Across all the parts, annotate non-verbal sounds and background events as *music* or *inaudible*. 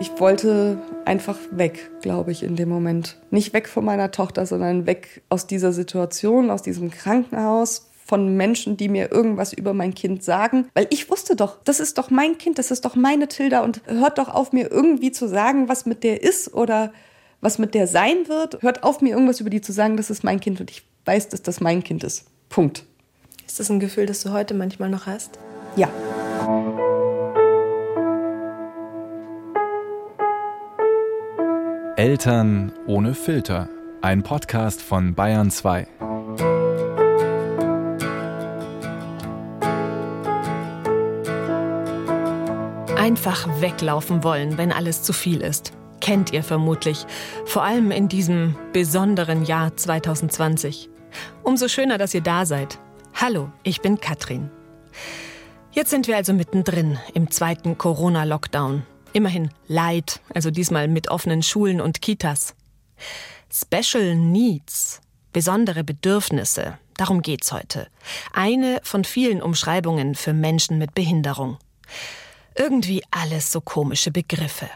Ich wollte einfach weg, glaube ich, in dem Moment. Nicht weg von meiner Tochter, sondern weg aus dieser Situation, aus diesem Krankenhaus, von Menschen, die mir irgendwas über mein Kind sagen. Weil ich wusste doch, das ist doch mein Kind, das ist doch meine Tilda und hört doch auf, mir irgendwie zu sagen, was mit der ist oder was mit der sein wird. Hört auf, mir irgendwas über die zu sagen, das ist mein Kind und ich weiß, dass das mein Kind ist. Punkt. Ist das ein Gefühl, das du heute manchmal noch hast? Ja. Eltern ohne Filter. Ein Podcast von Bayern 2. Einfach weglaufen wollen, wenn alles zu viel ist. Kennt ihr vermutlich. Vor allem in diesem besonderen Jahr 2020. Umso schöner, dass ihr da seid. Hallo, ich bin Katrin. Jetzt sind wir also mittendrin im zweiten Corona-Lockdown. Immerhin light, also diesmal mit offenen Schulen und Kitas. Special Needs, besondere Bedürfnisse, darum geht's heute. Eine von vielen Umschreibungen für Menschen mit Behinderung. Irgendwie alles so komische Begriffe.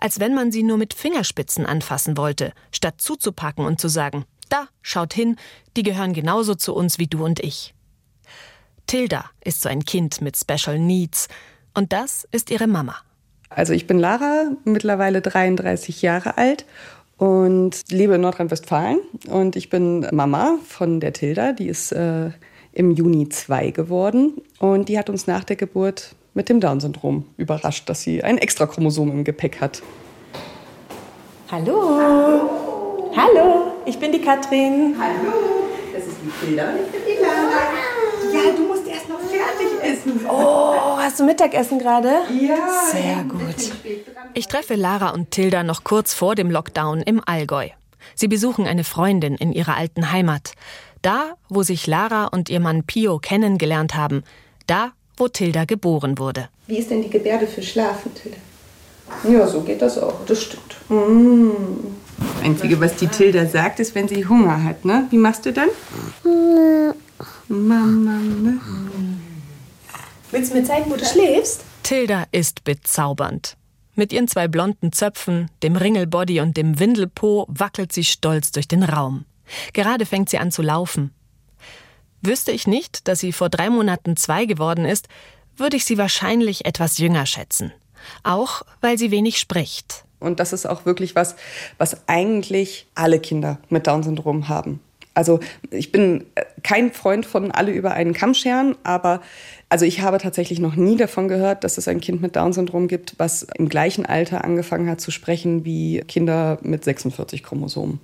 Als wenn man sie nur mit Fingerspitzen anfassen wollte, statt zuzupacken und zu sagen, da, schaut hin, die gehören genauso zu uns wie du und ich. Tilda ist so ein Kind mit Special Needs und das ist ihre Mama. Also ich bin Lara, mittlerweile 33 Jahre alt und lebe in Nordrhein-Westfalen. Und ich bin Mama von der Tilda, die ist äh, im Juni zwei geworden. Und die hat uns nach der Geburt mit dem Down-Syndrom überrascht, dass sie ein Extrachromosom im Gepäck hat. Hallo. Hallo. Hallo, ich bin die Katrin. Hallo, das ist die Tilda und ich bin die Lara. Ja, du musst erst noch fertig essen. Oh, hast du Mittagessen gerade? Ja. Sehr gut. Ich treffe Lara und Tilda noch kurz vor dem Lockdown im Allgäu. Sie besuchen eine Freundin in ihrer alten Heimat. Da, wo sich Lara und ihr Mann Pio kennengelernt haben. Da, wo Tilda geboren wurde. Wie ist denn die Gebärde für Schlafen, Tilda? Ja, so geht das auch. Das stimmt. Das Einzige, was die Tilda sagt, ist, wenn sie Hunger hat. Ne? Wie machst du dann? Mama, ne? Willst du mir zeigen, wo du schläfst? Tilda ist bezaubernd. Mit ihren zwei blonden Zöpfen, dem Ringelbody und dem Windelpo wackelt sie stolz durch den Raum. Gerade fängt sie an zu laufen. Wüsste ich nicht, dass sie vor drei Monaten zwei geworden ist, würde ich sie wahrscheinlich etwas jünger schätzen. Auch weil sie wenig spricht. Und das ist auch wirklich was, was eigentlich alle Kinder mit Down-Syndrom haben. Also ich bin äh, kein Freund von alle über einen Kamm scheren, aber also ich habe tatsächlich noch nie davon gehört, dass es ein Kind mit Down-Syndrom gibt, was im gleichen Alter angefangen hat zu sprechen wie Kinder mit 46 Chromosomen.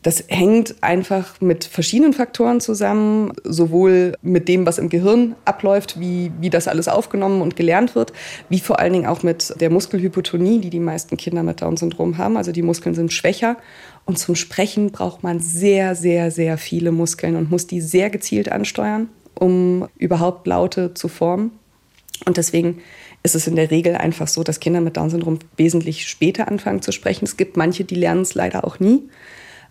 Das hängt einfach mit verschiedenen Faktoren zusammen, sowohl mit dem, was im Gehirn abläuft, wie, wie das alles aufgenommen und gelernt wird, wie vor allen Dingen auch mit der Muskelhypotonie, die die meisten Kinder mit Down-Syndrom haben. Also die Muskeln sind schwächer und zum Sprechen braucht man sehr, sehr, sehr viele Muskeln und muss die sehr gezielt ansteuern, um überhaupt Laute zu formen. Und deswegen ist es in der Regel einfach so, dass Kinder mit Down-Syndrom wesentlich später anfangen zu sprechen. Es gibt manche, die lernen es leider auch nie.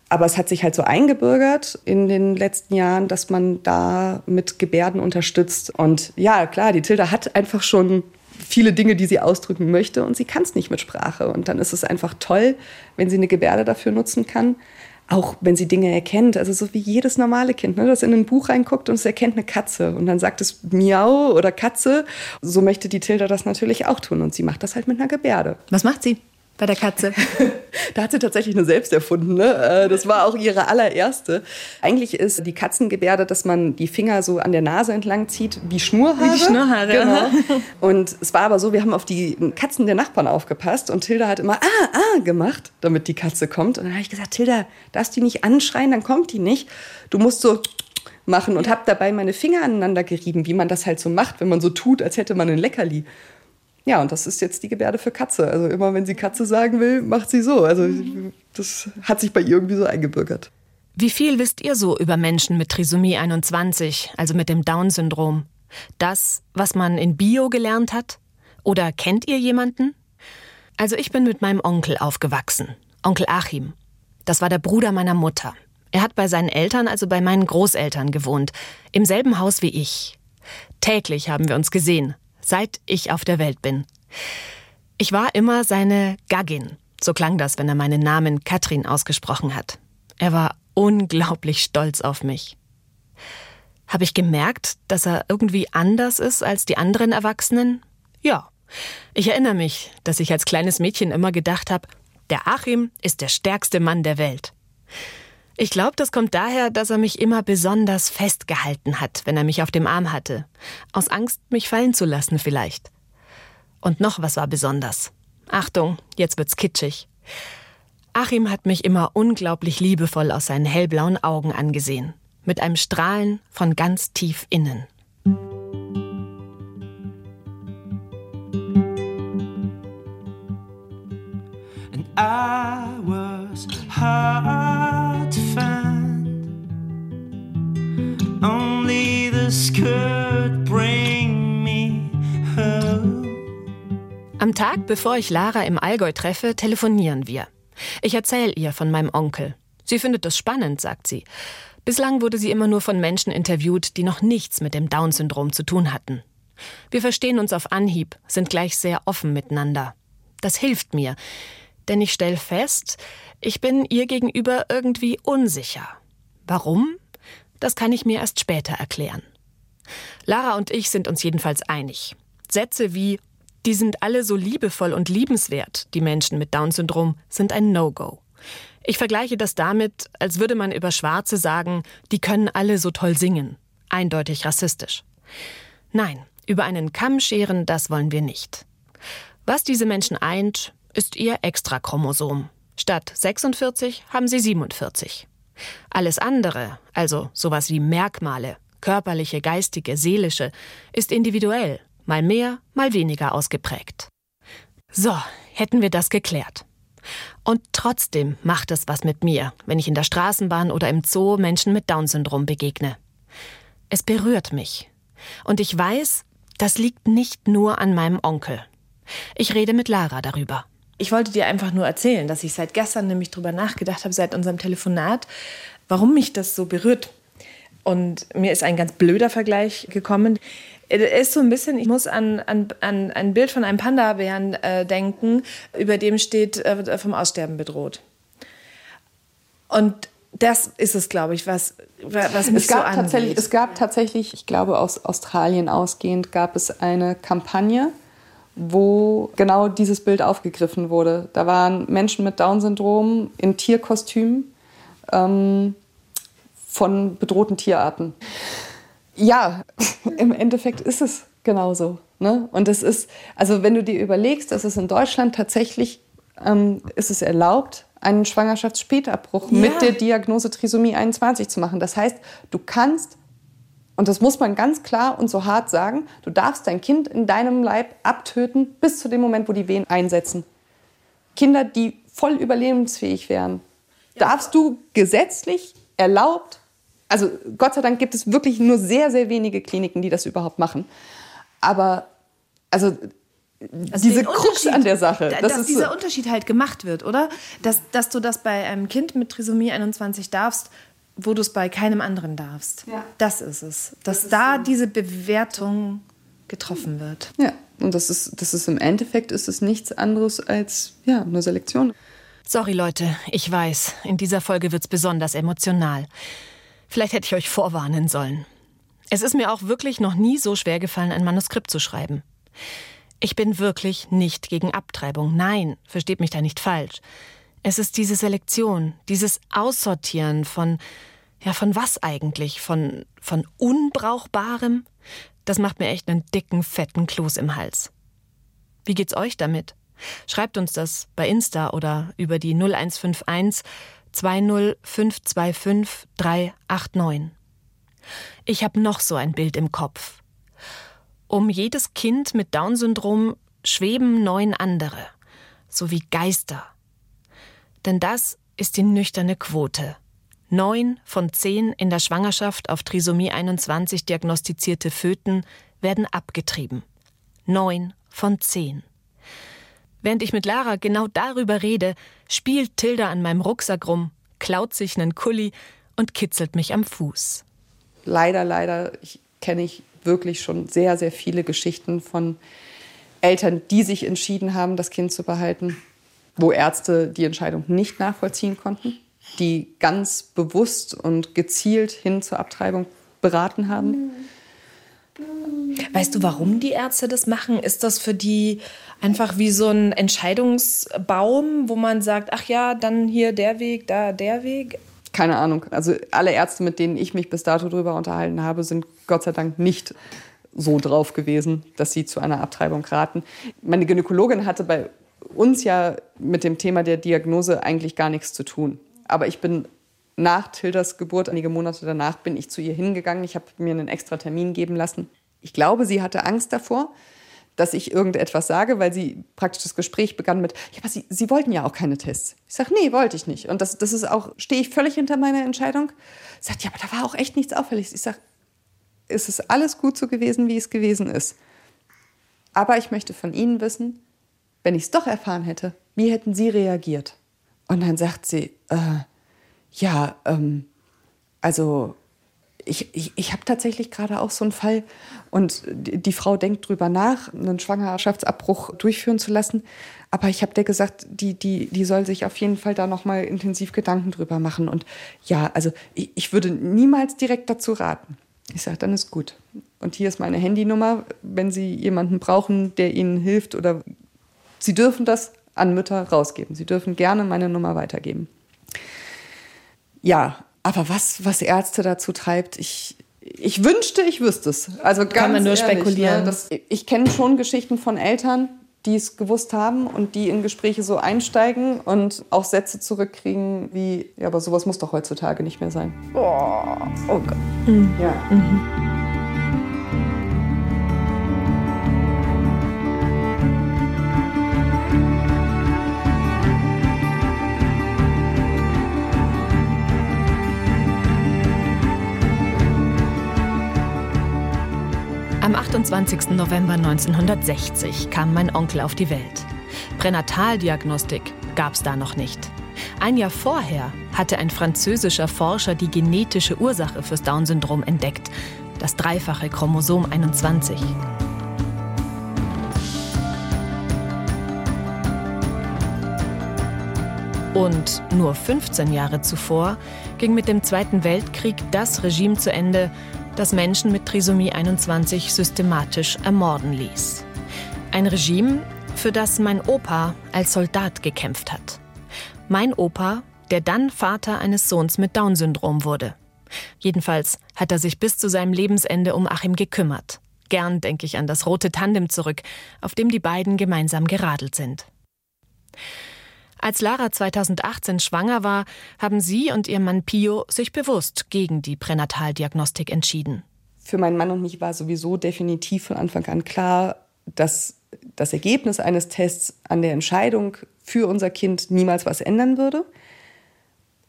Aber es hat sich halt so eingebürgert in den letzten Jahren, dass man da mit Gebärden unterstützt. Und ja, klar, die Tilda hat einfach schon viele Dinge, die sie ausdrücken möchte und sie kann es nicht mit Sprache. Und dann ist es einfach toll, wenn sie eine Gebärde dafür nutzen kann. Auch wenn sie Dinge erkennt, also so wie jedes normale Kind, ne, das in ein Buch reinguckt und es erkennt eine Katze und dann sagt es Miau oder Katze. So möchte die Tilda das natürlich auch tun und sie macht das halt mit einer Gebärde. Was macht sie bei der Katze? *laughs* da hat sie tatsächlich eine selbst erfunden. Ne? Äh, Das war auch ihre allererste. Eigentlich ist die Katzengebärde, dass man die Finger so an der Nase entlang zieht, wie Schnurhaare. Wie die Schnurhaare, Genau. *laughs* Und es war aber so, wir haben auf die Katzen der Nachbarn aufgepasst und Tilda hat immer ah, ah gemacht, damit die Katze kommt. Und dann habe ich gesagt, Tilda, darfst die nicht anschreien, dann kommt die nicht. Du musst so machen und habe dabei meine Finger aneinander gerieben, wie man das halt so macht, wenn man so tut, als hätte man ein Leckerli. Ja, und das ist jetzt die Gebärde für Katze. Also immer, wenn sie Katze sagen will, macht sie so. Also das hat sich bei ihr irgendwie so eingebürgert. Wie viel wisst ihr so über Menschen mit Trisomie 21, also mit dem Down-Syndrom? Das, was man in Bio gelernt hat? Oder kennt ihr jemanden? Also ich bin mit meinem Onkel aufgewachsen, Onkel Achim. Das war der Bruder meiner Mutter. Er hat bei seinen Eltern, also bei meinen Großeltern gewohnt, im selben Haus wie ich. Täglich haben wir uns gesehen, seit ich auf der Welt bin. Ich war immer seine Gaggin. So klang das, wenn er meinen Namen Katrin ausgesprochen hat. Er war unglaublich stolz auf mich. Habe ich gemerkt, dass er irgendwie anders ist als die anderen Erwachsenen? Ja. Ich erinnere mich, dass ich als kleines Mädchen immer gedacht habe, der Achim ist der stärkste Mann der Welt. Ich glaube, das kommt daher, dass er mich immer besonders festgehalten hat, wenn er mich auf dem Arm hatte. Aus Angst, mich fallen zu lassen vielleicht. Und noch was war besonders. Achtung, jetzt wird's kitschig. Achim hat mich immer unglaublich liebevoll aus seinen hellblauen Augen angesehen, mit einem Strahlen von ganz tief innen. And I was hard this could bring me. Am Tag, bevor ich Lara im Allgäu treffe, telefonieren wir. Ich erzähle ihr von meinem Onkel. Sie findet das spannend, sagt sie. Bislang wurde sie immer nur von Menschen interviewt, die noch nichts mit dem Down-Syndrom zu tun hatten. Wir verstehen uns auf Anhieb, sind gleich sehr offen miteinander. Das hilft mir, denn ich stelle fest, ich bin ihr gegenüber irgendwie unsicher. Warum? Das kann ich mir erst später erklären. Lara und ich sind uns jedenfalls einig. Sätze wie die sind alle so liebevoll und liebenswert, die Menschen mit Down-Syndrom, sind ein No-Go. Ich vergleiche das damit, als würde man über Schwarze sagen, die können alle so toll singen. Eindeutig rassistisch. Nein, über einen Kamm scheren, das wollen wir nicht. Was diese Menschen eint, ist ihr Extrachromosom. Statt 46 haben sie 47. Alles andere, also sowas wie Merkmale, körperliche, geistige, seelische, ist individuell mal mehr, mal weniger ausgeprägt. So, hätten wir das geklärt. Und trotzdem macht es was mit mir, wenn ich in der Straßenbahn oder im Zoo Menschen mit Down-Syndrom begegne. Es berührt mich. Und ich weiß, das liegt nicht nur an meinem Onkel. Ich rede mit Lara darüber. Ich wollte dir einfach nur erzählen, dass ich seit gestern nämlich drüber nachgedacht habe, seit unserem Telefonat, warum mich das so berührt. Und mir ist ein ganz blöder Vergleich gekommen. Er ist so ein bisschen, ich muss an, an, an ein Bild von einem Panda-Bären äh, denken, über dem steht, äh, vom Aussterben bedroht. Und das ist es, glaube ich, was, was mich es gab so tatsächlich. Es gab tatsächlich, ich glaube aus Australien ausgehend, gab es eine Kampagne, wo genau dieses Bild aufgegriffen wurde. Da waren Menschen mit Down-Syndrom in Tierkostümen ähm, von bedrohten Tierarten. Ja, *laughs* im Endeffekt ist es genauso. Ne? Und es ist, also wenn du dir überlegst, dass es in Deutschland tatsächlich ähm, ist es erlaubt, einen Schwangerschaftsspätabbruch Ja. mit der Diagnose Trisomie 21 zu machen. Das heißt, du kannst, und das muss man ganz klar und so hart sagen, du darfst dein Kind in deinem Leib abtöten bis zu dem Moment, wo die Wehen einsetzen. Kinder, die voll überlebensfähig wären, darfst du gesetzlich erlaubt, also Gott sei Dank gibt es wirklich nur sehr, sehr wenige Kliniken, die das überhaupt machen. Aber also, Also diese Krux an der Sache, da- das dass ist dieser so, Unterschied halt gemacht wird, oder? Dass, dass du das bei einem Kind mit Trisomie 21 darfst, wo du es bei keinem anderen darfst. Ja. Das ist es. Dass da diese Bewertung getroffen wird. ja, und das ist, das ist im Endeffekt ist es nichts anderes als ja, eine Selektion. Sorry Leute, ich weiß, in dieser Folge wird's besonders emotional. Vielleicht hätte ich euch vorwarnen sollen. Es ist mir auch wirklich noch nie so schwer gefallen, ein Manuskript zu schreiben. Ich bin wirklich nicht gegen Abtreibung. Nein, versteht mich da nicht falsch. Es ist diese Selektion, dieses Aussortieren von, ja, von was eigentlich? Von, von Unbrauchbarem? Das macht mir echt einen dicken, fetten Kloß im Hals. Wie geht's euch damit? Schreibt uns das bei Insta oder über die 0151 20525 389. Ich habe noch so ein Bild im Kopf. Um jedes Kind mit Down-Syndrom schweben neun andere, so wie Geister. Denn das ist die nüchterne Quote. Neun von zehn in der Schwangerschaft auf Trisomie 21 diagnostizierte Föten werden abgetrieben. Neun von zehn. Während ich mit Lara genau darüber rede, spielt Tilda an meinem Rucksack rum, klaut sich nen Kulli und kitzelt mich am Fuß. Leider, leider ich, kenne ich wirklich schon sehr, sehr viele Geschichten von Eltern, die sich entschieden haben, das Kind zu behalten, wo Ärzte die Entscheidung nicht nachvollziehen konnten, die ganz bewusst und gezielt hin zur Abtreibung beraten haben. Weißt du, warum die Ärzte das machen? Ist das für die einfach wie so ein Entscheidungsbaum, wo man sagt, ach ja, dann hier der Weg, da der Weg? Keine Ahnung. Also alle Ärzte, mit denen ich mich bis dato drüber unterhalten habe, sind Gott sei Dank nicht so drauf gewesen, dass sie zu einer Abtreibung raten. Meine Gynäkologin hatte bei uns ja mit dem Thema der Diagnose eigentlich gar nichts zu tun. Aber ich bin nach Tildas Geburt, einige Monate danach, bin ich zu ihr hingegangen. Ich habe mir einen extra Termin geben lassen. Ich glaube, sie hatte Angst davor, dass ich irgendetwas sage, weil sie praktisch das Gespräch begann mit, ja, aber sie, sie wollten ja auch keine Tests. Ich sage, nee, wollte ich nicht. Und das, das ist auch, stehe ich völlig hinter meiner Entscheidung. Sie sagt, ja, aber da war auch echt nichts Auffälliges. Ich sage, es ist alles gut so gewesen, wie es gewesen ist. Aber ich möchte von Ihnen wissen, wenn ich es doch erfahren hätte, wie hätten Sie reagiert? Und dann sagt sie, äh, ja, ähm, also ich, ich, ich habe tatsächlich gerade auch so einen Fall und die, die Frau denkt drüber nach, einen Schwangerschaftsabbruch durchführen zu lassen. Aber ich habe der gesagt, die, die, die soll sich auf jeden Fall da nochmal intensiv Gedanken drüber machen. Und ja, also ich, ich würde niemals direkt dazu raten. Ich sage, dann ist gut. Und hier ist meine Handynummer, wenn Sie jemanden brauchen, der Ihnen hilft oder Sie dürfen das an Mütter rausgeben. Sie dürfen gerne meine Nummer weitergeben. Ja, aber was, was Ärzte dazu treibt, ich, ich wünschte, ich wüsste es. Also ganz Kann man nur ehrlich, spekulieren. Ne, das, ich kenne schon Geschichten von Eltern, die es gewusst haben und die in Gespräche so einsteigen und auch Sätze zurückkriegen wie, ja, aber sowas muss doch heutzutage nicht mehr sein. Oh, oh Gott. Ja. Am 28. November 1960 kam mein Onkel auf die Welt. Pränataldiagnostik gab es da noch nicht. Ein Jahr vorher hatte ein französischer Forscher die genetische Ursache fürs Down-Syndrom entdeckt, das dreifache Chromosom 21. Und nur 15 Jahre zuvor ging mit dem Zweiten Weltkrieg das Regime zu Ende, das Menschen mit Trisomie 21 systematisch ermorden ließ. Ein Regime, für das mein Opa als Soldat gekämpft hat. Mein Opa, der dann Vater eines Sohns mit Down-Syndrom wurde. Jedenfalls hat er sich bis zu seinem Lebensende um Achim gekümmert. Gern denke ich an das rote Tandem zurück, auf dem die beiden gemeinsam geradelt sind. Als Lara 2018 schwanger war, haben sie und ihr Mann Pio sich bewusst gegen die Pränataldiagnostik entschieden. Für meinen Mann und mich war sowieso definitiv von Anfang an klar, dass das Ergebnis eines Tests an der Entscheidung für unser Kind niemals was ändern würde.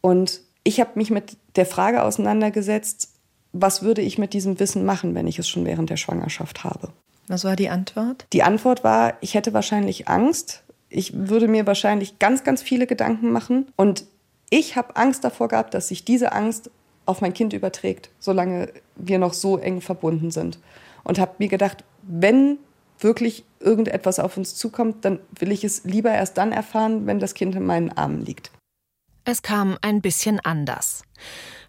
Und ich habe mich mit der Frage auseinandergesetzt, was würde ich mit diesem Wissen machen, wenn ich es schon während der Schwangerschaft habe. Was war die Antwort? Die Antwort war, ich hätte wahrscheinlich Angst. Ich würde mir wahrscheinlich ganz, ganz viele Gedanken machen. Und ich habe Angst davor gehabt, dass sich diese Angst auf mein Kind überträgt, solange wir noch so eng verbunden sind. Und habe mir gedacht, wenn wirklich irgendetwas auf uns zukommt, dann will ich es lieber erst dann erfahren, wenn das Kind in meinen Armen liegt. Es kam ein bisschen anders.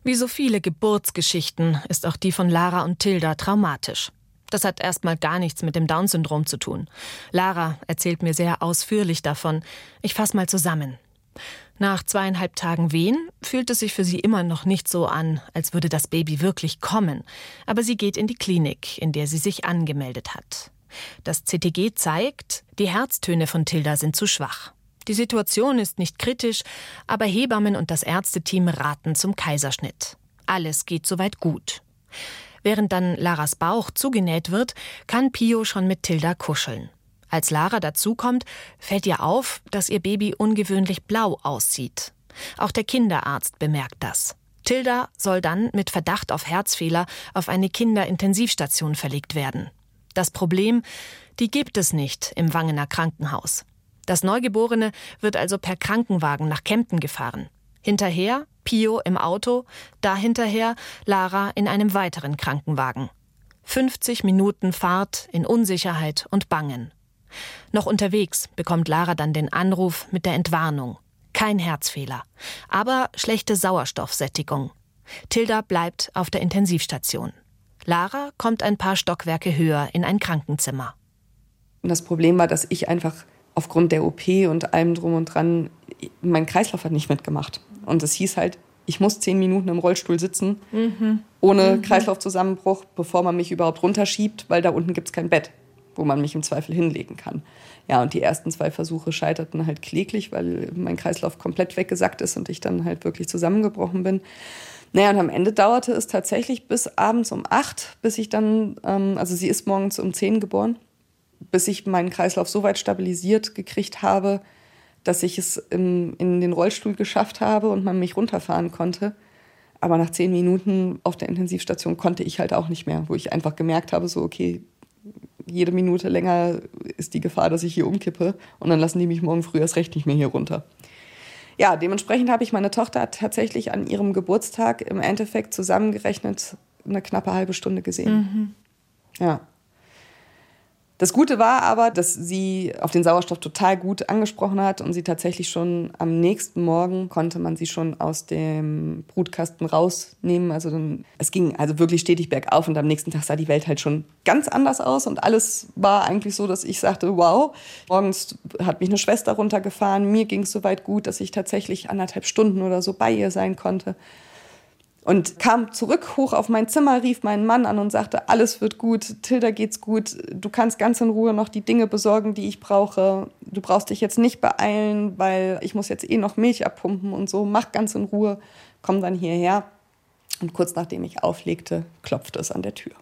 Wie so viele Geburtsgeschichten ist auch die von Lara und Tilda traumatisch. Das hat erstmal gar nichts mit dem Down-Syndrom zu tun. Lara erzählt mir sehr ausführlich davon. Ich fasse mal zusammen. Nach zweieinhalb Tagen Wehen fühlt es sich für sie immer noch nicht so an, als würde das Baby wirklich kommen. Aber sie geht in die Klinik, in der sie sich angemeldet hat. Das CTG zeigt, die Herztöne von Tilda sind zu schwach. Die Situation ist nicht kritisch, aber Hebammen und das Ärzteteam raten zum Kaiserschnitt. Alles geht soweit gut. Während dann Laras Bauch zugenäht wird, kann Pio schon mit Tilda kuscheln. Als Lara dazukommt, fällt ihr auf, dass ihr Baby ungewöhnlich blau aussieht. Auch der Kinderarzt bemerkt das. Tilda soll dann mit Verdacht auf Herzfehler auf eine Kinderintensivstation verlegt werden. Das Problem, die gibt es nicht im Wangener Krankenhaus. Das Neugeborene wird also per Krankenwagen nach Kempten gefahren. Hinterher Pio im Auto, da hinterher Lara in einem weiteren Krankenwagen. 50 Minuten Fahrt in Unsicherheit und Bangen. Noch unterwegs bekommt Lara dann den Anruf mit der Entwarnung. Kein Herzfehler, aber schlechte Sauerstoffsättigung. Tilda bleibt auf der Intensivstation. Lara kommt ein paar Stockwerke höher in ein Krankenzimmer. Und das Problem war, dass ich einfach aufgrund der OP und allem drum und dran, mein Kreislauf hat nicht mitgemacht. Und es hieß halt, ich muss zehn Minuten im Rollstuhl sitzen, ohne Kreislaufzusammenbruch, bevor man mich überhaupt runterschiebt, weil da unten gibt es kein Bett, wo man mich im Zweifel hinlegen kann. Ja, und die ersten zwei Versuche scheiterten halt kläglich, weil mein Kreislauf komplett weggesackt ist und ich dann halt wirklich zusammengebrochen bin. Naja, und am Ende dauerte es tatsächlich bis abends um acht, bis ich dann, ähm, also sie ist morgens um zehn geboren, bis ich meinen Kreislauf so weit stabilisiert gekriegt habe, dass ich es im, in den Rollstuhl geschafft habe und man mich runterfahren konnte. Aber nach zehn Minuten auf der Intensivstation konnte ich halt auch nicht mehr, wo ich einfach gemerkt habe, so, okay, jede Minute länger ist die Gefahr, dass ich hier umkippe und dann lassen die mich morgen früh erst recht nicht mehr hier runter. Ja, dementsprechend habe ich meine Tochter tatsächlich an ihrem Geburtstag im Endeffekt zusammengerechnet eine knappe halbe Stunde gesehen. Ja. Das Gute war aber, dass sie auf den Sauerstoff total gut angesprochen hat und sie tatsächlich schon am nächsten Morgen konnte man sie schon aus dem Brutkasten rausnehmen. Also dann, es ging also wirklich stetig bergauf und am nächsten Tag sah die Welt halt schon ganz anders aus und alles war eigentlich so, dass ich sagte, wow, morgens hat mich eine Schwester runtergefahren, mir ging es soweit gut, dass ich tatsächlich anderthalb Stunden oder so bei ihr sein konnte. Und kam zurück hoch auf mein Zimmer, rief meinen Mann an und sagte, alles wird gut, Tilda geht's gut, du kannst ganz in Ruhe noch die Dinge besorgen, die ich brauche. Du brauchst dich jetzt nicht beeilen, weil ich muss jetzt eh noch Milch abpumpen und so. Mach ganz in Ruhe, komm dann hierher. Und kurz nachdem ich auflegte, klopfte es an der Tür.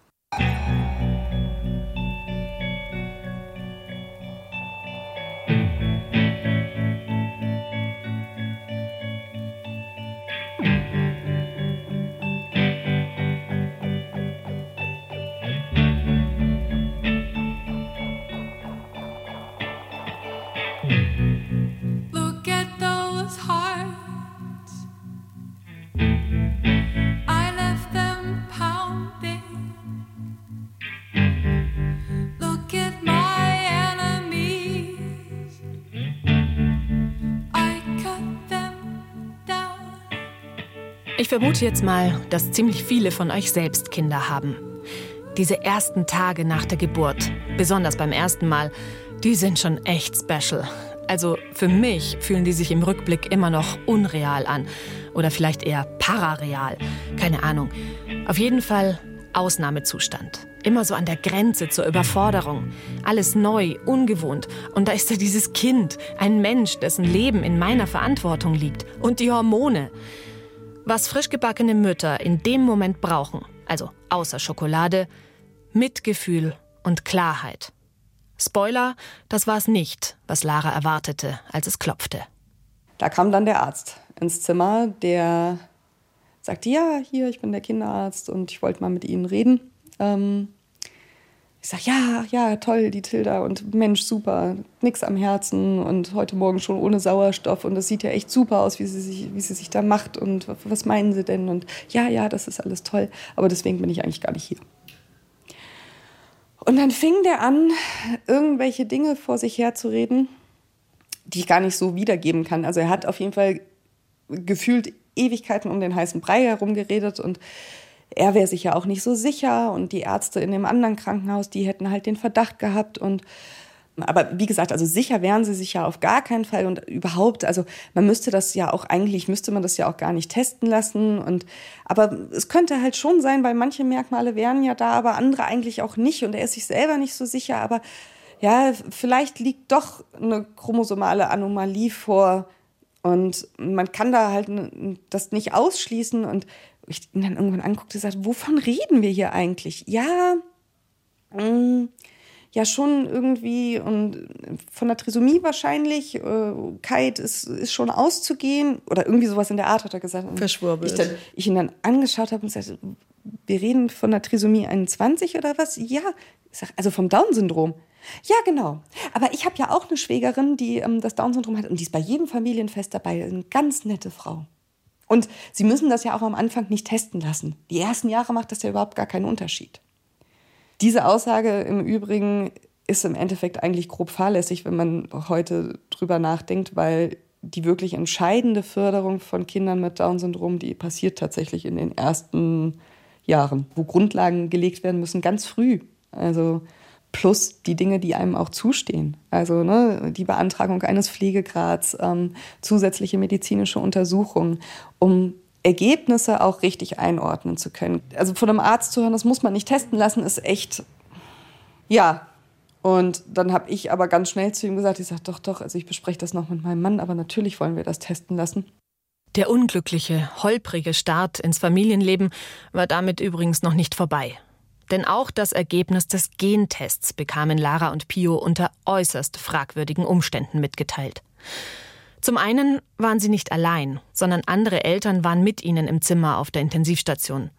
Vermute jetzt mal, dass ziemlich viele von euch selbst Kinder haben. Diese ersten Tage nach der Geburt, besonders beim ersten Mal, die sind schon echt special. Also für mich fühlen die sich im Rückblick immer noch unreal an. Oder vielleicht eher parareal. Keine Ahnung. Auf jeden Fall Ausnahmezustand. Immer so an der Grenze zur Überforderung. Alles neu, ungewohnt. Und da ist da dieses Kind, ein Mensch, dessen Leben in meiner Verantwortung liegt. Und die Hormone. Was frischgebackene Mütter in dem Moment brauchen, also außer Schokolade, Mitgefühl und Klarheit. Spoiler, das war es nicht, was Lara erwartete, als es klopfte. Da kam dann der Arzt ins Zimmer, der sagte, ja, hier, ich bin der Kinderarzt und ich wollte mal mit Ihnen reden. Ähm, ich sage, ja, ja, toll, die Tilda und Mensch, super, nix am Herzen und heute Morgen schon ohne Sauerstoff und es sieht ja echt super aus, wie sie, sich, wie sie sich da macht und was meinen Sie denn? Und ja, ja, das ist alles toll, aber deswegen bin ich eigentlich gar nicht hier. Und dann fing der an, irgendwelche Dinge vor sich herzureden, die ich gar nicht so wiedergeben kann. Also er hat auf jeden Fall gefühlt Ewigkeiten um den heißen Brei herum geredet und er wäre sich ja auch nicht so sicher und die Ärzte in dem anderen Krankenhaus, die hätten halt den Verdacht gehabt und aber wie gesagt, also sicher wären sie sich ja auf gar keinen Fall und überhaupt, also man müsste das ja auch eigentlich, müsste man das ja auch gar nicht testen lassen und aber es könnte halt schon sein, weil manche Merkmale wären ja da, aber andere eigentlich auch nicht und er ist sich selber nicht so sicher, aber ja, vielleicht liegt doch eine chromosomale Anomalie vor und man kann da halt das nicht ausschließen und ich ihn dann irgendwann anguckte und sagte, wovon reden wir hier eigentlich? Ja, mh, ja schon irgendwie und von der Trisomie wahrscheinlich. Äh, Kite ist, ist schon auszugehen oder irgendwie sowas in der Art hat er gesagt. Und Verschwurbelt. Ich, dann, ich ihn dann angeschaut habe und sagte, wir reden von der Trisomie 21 oder was? Ja, sag, also vom Down-Syndrom. Ja, genau. Aber ich habe ja auch eine Schwägerin, die ähm, das Down-Syndrom hat und die ist bei jedem Familienfest dabei. Eine ganz nette Frau. Und Sie müssen das ja auch am Anfang nicht testen lassen. Die ersten Jahre macht das ja überhaupt gar keinen Unterschied. Diese Aussage im Übrigen ist im Endeffekt eigentlich grob fahrlässig, wenn man heute drüber nachdenkt, weil die wirklich entscheidende Förderung von Kindern mit Down-Syndrom, die passiert tatsächlich in den ersten Jahren, wo Grundlagen gelegt werden müssen, ganz früh. Also plus die Dinge, die einem auch zustehen. Also ne, die Beantragung eines Pflegegrads, ähm, zusätzliche medizinische Untersuchungen, um Ergebnisse auch richtig einordnen zu können. Also von einem Arzt zu hören, das muss man nicht testen lassen, ist echt, ja. Und dann habe ich aber ganz schnell zu ihm gesagt, ich sage, doch, doch, also ich bespreche das noch mit meinem Mann, aber natürlich wollen wir das testen lassen. Der unglückliche, holprige Start ins Familienleben war damit übrigens noch nicht vorbei. Denn auch das Ergebnis des Gentests bekamen Lara und Pio unter äußerst fragwürdigen Umständen mitgeteilt. Zum einen waren sie nicht allein, sondern andere Eltern waren mit ihnen im Zimmer auf der Intensivstation.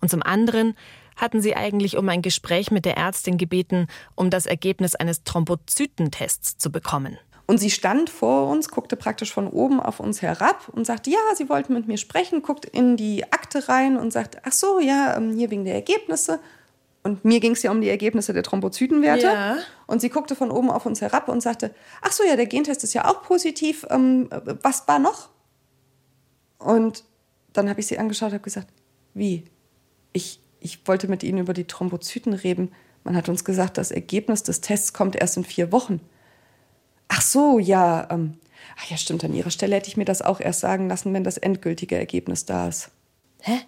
Und zum anderen hatten sie eigentlich um ein Gespräch mit der Ärztin gebeten, um das Ergebnis eines Thrombozytentests zu bekommen. Und sie stand vor uns, guckte praktisch von oben auf uns herab und sagte, ja, sie wollten mit mir sprechen, guckt in die Akte rein und sagt, ach so, ja, ähm, hier wegen der Ergebnisse. Und mir ging es ja um die Ergebnisse der Thrombozytenwerte. Ja. Und sie guckte von oben auf uns herab und sagte, ach so, ja, der Gentest ist ja auch positiv. Ähm, was war noch? Und dann habe ich sie angeschaut und habe gesagt, wie? Ich, ich wollte mit Ihnen über die Thrombozyten reden. Man hat uns gesagt, das Ergebnis des Tests kommt erst in vier Wochen. Ach so, ja. Ähm, ach ja, stimmt. An Ihrer Stelle hätte ich mir das auch erst sagen lassen, wenn das endgültige Ergebnis da ist. Hä?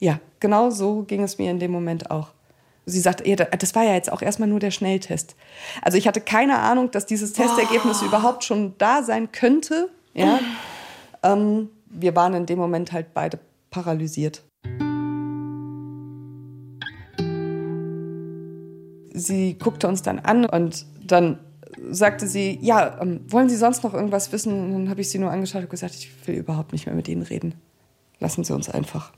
Ja, genau so ging es mir in dem Moment auch. Sie sagte, ja, das war ja jetzt auch erstmal nur der Schnelltest. Also ich hatte keine Ahnung, dass dieses Testergebnis überhaupt schon da sein könnte. Ja. ähm, wir waren in dem Moment halt beide paralysiert. Sie guckte uns dann an und dann sagte sie, ja, ähm, wollen Sie sonst noch irgendwas wissen? Und dann habe ich sie nur angeschaut und gesagt, ich will überhaupt nicht mehr mit Ihnen reden. Lassen Sie uns einfach.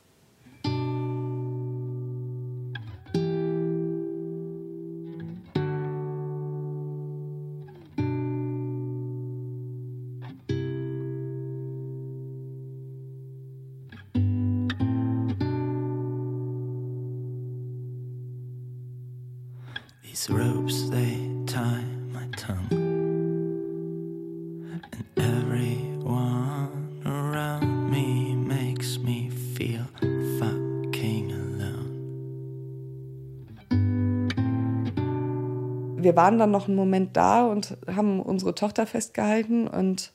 Wir waren dann noch einen Moment da und haben unsere Tochter festgehalten und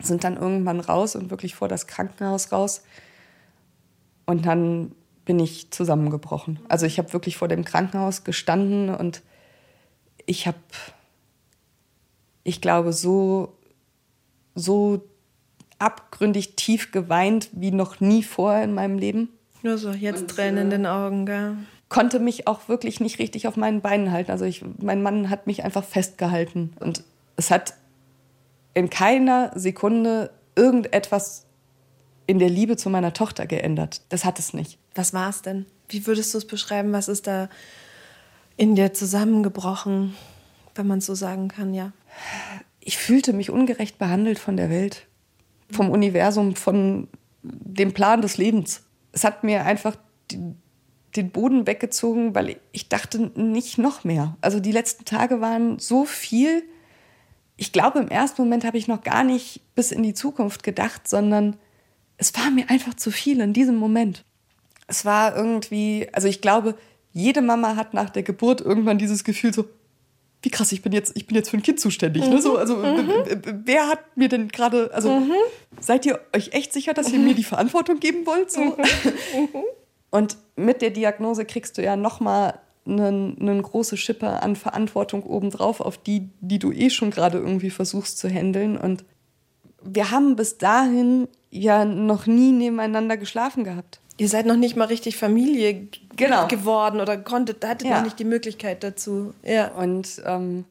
sind dann irgendwann raus und wirklich vor das Krankenhaus raus. Und dann bin ich zusammengebrochen. Also ich habe wirklich vor dem Krankenhaus gestanden und ich habe, ich glaube, so, so abgründig tief geweint wie noch nie vorher in meinem Leben Nur so, jetzt Und, Tränen in äh, den Augen, gell? Konnte mich auch wirklich nicht richtig auf meinen Beinen halten. Also ich, mein Mann hat mich einfach festgehalten und es hat in keiner Sekunde irgendetwas in der Liebe zu meiner Tochter geändert. Das hat es nicht. Was war es denn? Wie würdest du es beschreiben? Was ist da in dir zusammengebrochen, wenn man es so sagen kann, ja? Ich fühlte mich ungerecht behandelt von der Welt, vom Universum, von dem Plan des Lebens. Es hat mir einfach die, den Boden weggezogen, weil ich dachte nicht noch mehr. Also die letzten Tage waren so viel. Ich glaube, im ersten Moment habe ich noch gar nicht bis in die Zukunft gedacht, sondern es war mir einfach zu viel in diesem Moment. Es war irgendwie, also ich glaube, jede Mama hat nach der Geburt irgendwann dieses Gefühl so, wie krass, ich bin jetzt, ich bin jetzt für ein Kind zuständig. Ne? So, also w- w- wer hat mir denn gerade, also seid ihr euch echt sicher, dass ihr mir die Verantwortung geben wollt? So? Und mit der Diagnose kriegst du ja nochmal eine, eine große Schippe an Verantwortung obendrauf, auf die, die du eh schon gerade irgendwie versuchst zu handeln. Und wir haben bis dahin ja noch nie nebeneinander geschlafen gehabt. Ihr seid noch nicht mal richtig Familie Genau. geworden oder konntet, hattet Ja. noch nicht die Möglichkeit dazu. Ja. Und ähm,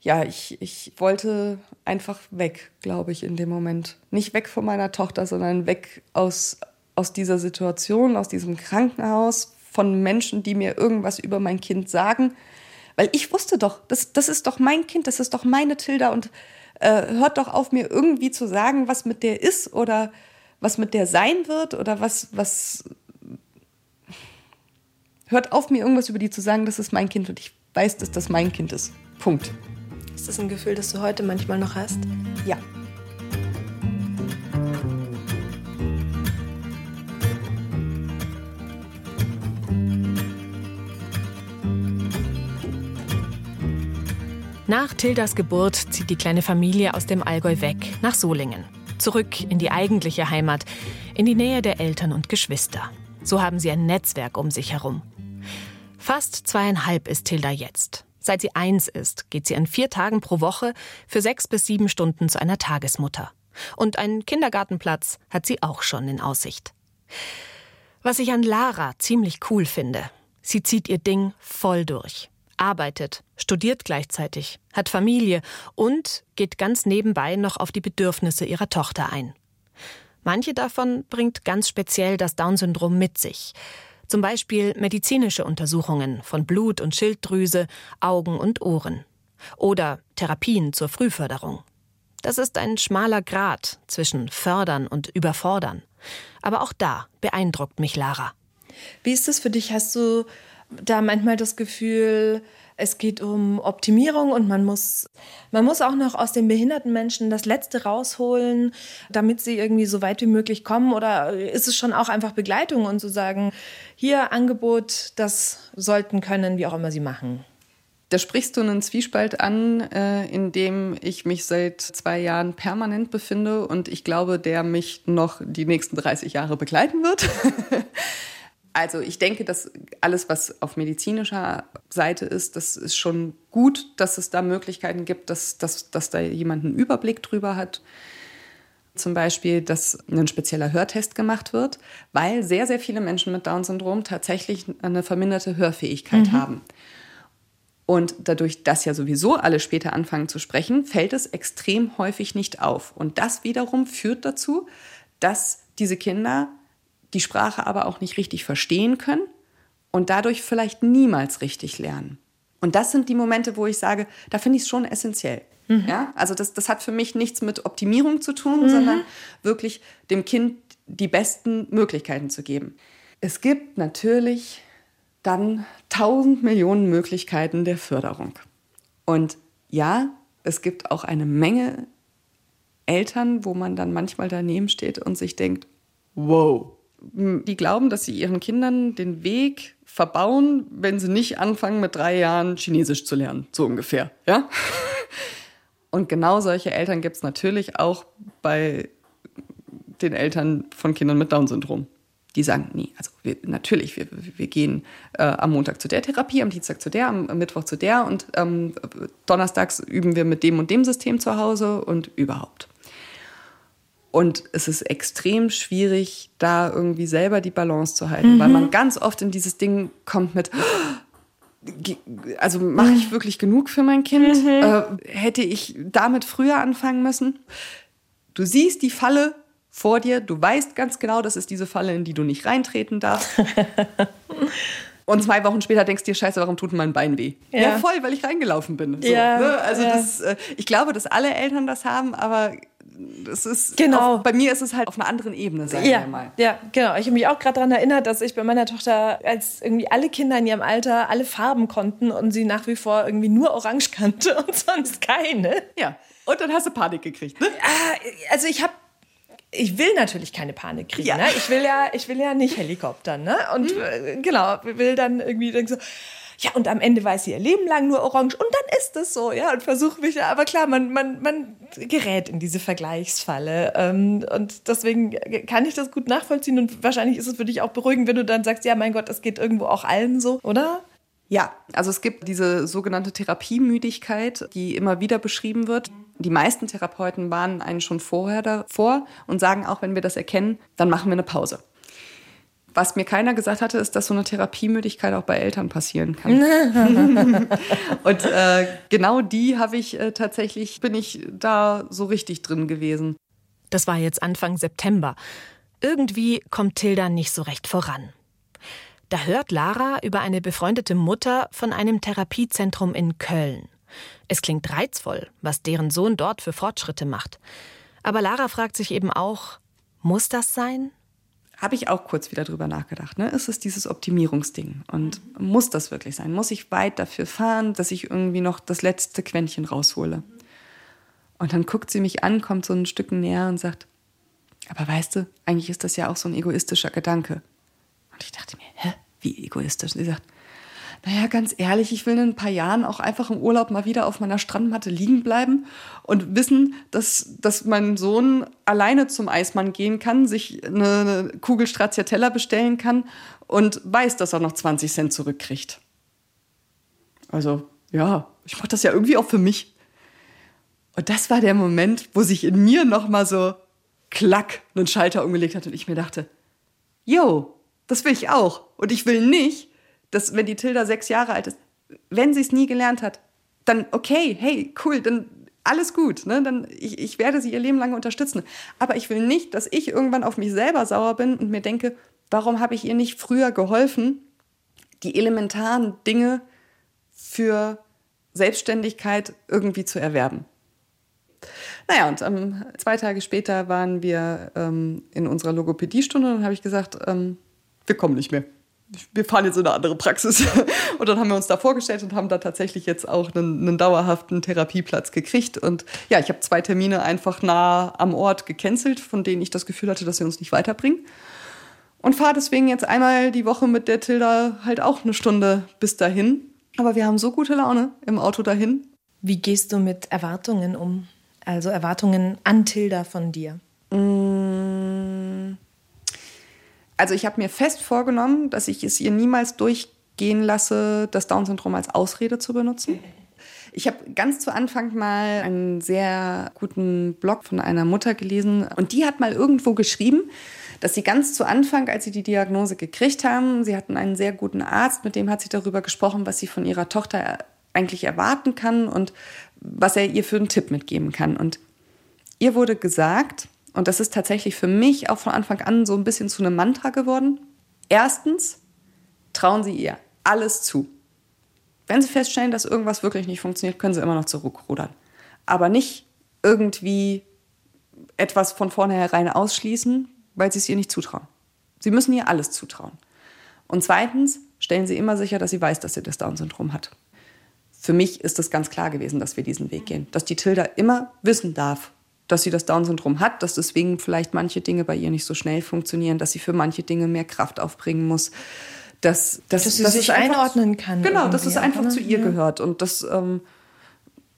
ja, ich, ich wollte einfach weg, glaube ich, in dem Moment. Nicht weg von meiner Tochter, sondern weg aus, aus dieser Situation, aus diesem Krankenhaus, von Menschen, die mir irgendwas über mein Kind sagen. Weil ich wusste doch, das, das ist doch mein Kind, das ist doch meine Tilda und äh, hört doch auf, mir irgendwie zu sagen, was mit der ist oder was mit der sein wird oder was, was. Hört auf, mir irgendwas über die zu sagen, das ist mein Kind und ich weiß, dass das mein Kind ist. Punkt. Ist das ein Gefühl, das du heute manchmal noch hast? Ja. Nach Tildas Geburt zieht die kleine Familie aus dem Allgäu weg, nach Solingen. Zurück in die eigentliche Heimat, in die Nähe der Eltern und Geschwister. So haben sie ein Netzwerk um sich herum. Fast zweieinhalb ist Tilda jetzt. Seit sie eins ist, geht sie an vier Tagen pro Woche für sechs bis sieben Stunden zu einer Tagesmutter. Und einen Kindergartenplatz hat sie auch schon in Aussicht. Was ich an Lara ziemlich cool finde, sie zieht ihr Ding voll durch. Arbeitet, studiert gleichzeitig, hat Familie und geht ganz nebenbei noch auf die Bedürfnisse ihrer Tochter ein. Manche davon bringt ganz speziell das Down-Syndrom mit sich. Zum Beispiel medizinische Untersuchungen von Blut und Schilddrüse, Augen und Ohren. Oder Therapien zur Frühförderung. Das ist ein schmaler Grat zwischen fördern und überfordern. Aber auch da beeindruckt mich Lara. Wie ist das für dich? Hast du da manchmal das Gefühl, es geht um Optimierung und man muss, man muss auch noch aus den behinderten Menschen das Letzte rausholen, damit sie irgendwie so weit wie möglich kommen? Oder ist es schon auch einfach Begleitung und zu sagen, hier Angebot, das sollten können, wie auch immer sie machen? Da sprichst du einen Zwiespalt an, äh, in dem ich mich seit zwei Jahren permanent befinde und ich glaube, der mich noch die nächsten 30 Jahre begleiten wird. *laughs* Also ich denke, dass alles, was auf medizinischer Seite ist, das ist schon gut, dass es da Möglichkeiten gibt, dass, dass, dass da jemand einen Überblick drüber hat. Zum Beispiel, dass ein spezieller Hörtest gemacht wird, weil sehr, sehr viele Menschen mit Down-Syndrom tatsächlich eine verminderte Hörfähigkeit haben. Und dadurch, dass ja sowieso alle später anfangen zu sprechen, fällt es extrem häufig nicht auf. Und das wiederum führt dazu, dass diese Kinder die Sprache aber auch nicht richtig verstehen können und dadurch vielleicht niemals richtig lernen. Und das sind die Momente, wo ich sage, da finde ich es schon essentiell. Ja? Also das, das hat für mich nichts mit Optimierung zu tun, sondern wirklich dem Kind die besten Möglichkeiten zu geben. Es gibt natürlich dann tausend Millionen Möglichkeiten der Förderung. Und ja, es gibt auch eine Menge Eltern, wo man dann manchmal daneben steht und sich denkt, wow, die glauben, dass sie ihren Kindern den Weg verbauen, wenn sie nicht anfangen, mit drei Jahren Chinesisch zu lernen, so ungefähr. Ja? *laughs* Und genau solche Eltern gibt es natürlich auch bei den Eltern von Kindern mit Down-Syndrom. Die sagen, nee, also wir, natürlich, wir, wir gehen äh, am Montag zu der Therapie, am Dienstag zu der, am, am Mittwoch zu der und ähm, donnerstags üben wir mit dem und dem System zu Hause und überhaupt. Und es ist extrem schwierig, da irgendwie selber die Balance zu halten, weil man ganz oft in dieses Ding kommt mit, *gasps* also mache ich wirklich genug für mein Kind? Äh, hätte ich damit früher anfangen müssen? Du siehst die Falle vor dir, du weißt ganz genau, das ist diese Falle, in die du nicht reintreten darfst. *laughs* Und zwei Wochen später denkst du dir, scheiße, warum tut mein Bein weh? Ja, Ja. voll, weil ich reingelaufen bin. So, Ja, ne? Also ja. das, äh, ich glaube, dass alle Eltern das haben, aber das ist Genau. auf, bei mir ist es halt auf einer anderen Ebene, sagen Ja, wir mal. ja, genau. Ich habe mich auch gerade daran erinnert, dass ich bei meiner Tochter, als irgendwie alle Kinder in ihrem Alter alle Farben konnten und sie nach wie vor irgendwie nur orange kannte *laughs* und sonst keine. Ja. Und dann hast du Panik gekriegt, ne? Ah, Also ich habe ich will natürlich keine Panik kriegen. Ja. Ne? Ich will ja, ich will ja nicht Helikoptern. Ne? Und äh, genau, will dann irgendwie denken so, ja, und am Ende weiß sie ihr Leben lang nur orange und dann ist es so, ja, und versuche mich, aber klar, man, man, man gerät in diese Vergleichsfalle. Ähm, und deswegen kann ich das gut nachvollziehen und wahrscheinlich ist es für dich auch beruhigend, wenn du dann sagst, ja, mein Gott, es geht irgendwo auch allen so, oder? Ja, also es gibt diese sogenannte Therapiemüdigkeit, die immer wieder beschrieben wird. Die meisten Therapeuten warnen einen schon vorher davor und sagen auch, wenn wir das erkennen, dann machen wir eine Pause. Was mir keiner gesagt hatte, ist, dass so eine Therapiemüdigkeit auch bei Eltern passieren kann. *laughs* und äh, genau die habe ich äh, tatsächlich, bin ich da so richtig drin gewesen. Das war jetzt Anfang September. Irgendwie kommt Tilda nicht so recht voran. Da hört Lara über eine befreundete Mutter von einem Therapiezentrum in Köln. Es klingt reizvoll, was deren Sohn dort für Fortschritte macht. Aber Lara fragt sich eben auch, muss das sein? Habe ich auch kurz wieder drüber nachgedacht. Ne? Ist es dieses Optimierungsding? Und muss das wirklich sein? Muss ich weit dafür fahren, dass ich irgendwie noch das letzte Quäntchen raushole? Und dann guckt sie mich an, kommt so ein Stück näher und sagt, aber weißt du, eigentlich ist das ja auch so ein egoistischer Gedanke. Und ich dachte mir, hä, wie egoistisch? Und sie sagt, naja, ganz ehrlich, ich will in ein paar Jahren auch einfach im Urlaub mal wieder auf meiner Strandmatte liegen bleiben und wissen, dass, dass mein Sohn alleine zum Eismann gehen kann, sich eine, Kugel Stracciatella bestellen kann und weiß, dass er noch 20 Cent zurückkriegt. Also, ja, ich mache das ja irgendwie auch für mich. Und das war der Moment, wo sich in mir noch mal so klack einen Schalter umgelegt hat und ich mir dachte, yo, das will ich auch. Und ich will nicht, dass wenn die Tilda sechs Jahre alt ist, wenn sie es nie gelernt hat, dann okay, hey, cool, dann alles gut, ne? Dann ich, ich werde sie ihr Leben lang unterstützen. Aber ich will nicht, dass ich irgendwann auf mich selber sauer bin und mir denke, warum habe ich ihr nicht früher geholfen, die elementaren Dinge für Selbstständigkeit irgendwie zu erwerben. Naja, und ähm, zwei Tage später waren wir ähm, in unserer Logopädiestunde und habe ich gesagt, ähm, wir kommen nicht mehr. Wir fahren jetzt in eine andere Praxis. *laughs* Und dann haben wir uns da vorgestellt und haben da tatsächlich jetzt auch einen, einen dauerhaften Therapieplatz gekriegt. Und ja, ich habe zwei Termine einfach nah am Ort gecancelt, von denen ich das Gefühl hatte, dass sie uns nicht weiterbringen. Und fahre deswegen jetzt einmal die Woche mit der Tilda halt auch eine Stunde bis dahin. Aber wir haben so gute Laune im Auto dahin. Wie gehst du mit Erwartungen um? Also Erwartungen an Tilda von dir. Also ich habe mir fest vorgenommen, dass ich es ihr niemals durchgehen lasse, das Down-Syndrom als Ausrede zu benutzen. Ich habe ganz zu Anfang mal einen sehr guten Blog von einer Mutter gelesen und die hat mal irgendwo geschrieben, dass sie ganz zu Anfang, als sie die Diagnose gekriegt haben, sie hatten einen sehr guten Arzt, mit dem hat sie darüber gesprochen, was sie von ihrer Tochter eigentlich erwarten kann und was er ihr für einen Tipp mitgeben kann. Und ihr wurde gesagt, und das ist tatsächlich für mich auch von Anfang an so ein bisschen zu einem Mantra geworden. Erstens, trauen Sie ihr alles zu. Wenn Sie feststellen, dass irgendwas wirklich nicht funktioniert, können Sie immer noch zurückrudern. Aber nicht irgendwie etwas von vornherein ausschließen, weil Sie es ihr nicht zutrauen. Sie müssen ihr alles zutrauen. Und zweitens, stellen Sie immer sicher, dass sie weiß, dass sie das Down-Syndrom hat. Für mich ist es ganz klar gewesen, dass wir diesen Weg gehen. Dass die Tilda immer wissen darf, dass sie das Down-Syndrom hat, dass deswegen vielleicht manche Dinge bei ihr nicht so schnell funktionieren, dass sie für manche Dinge mehr Kraft aufbringen muss. Dass, dass, Dass sie dass sich einfach, einordnen kann Genau, dass es einfach ne? zu ihr Ja. gehört und dass, ähm,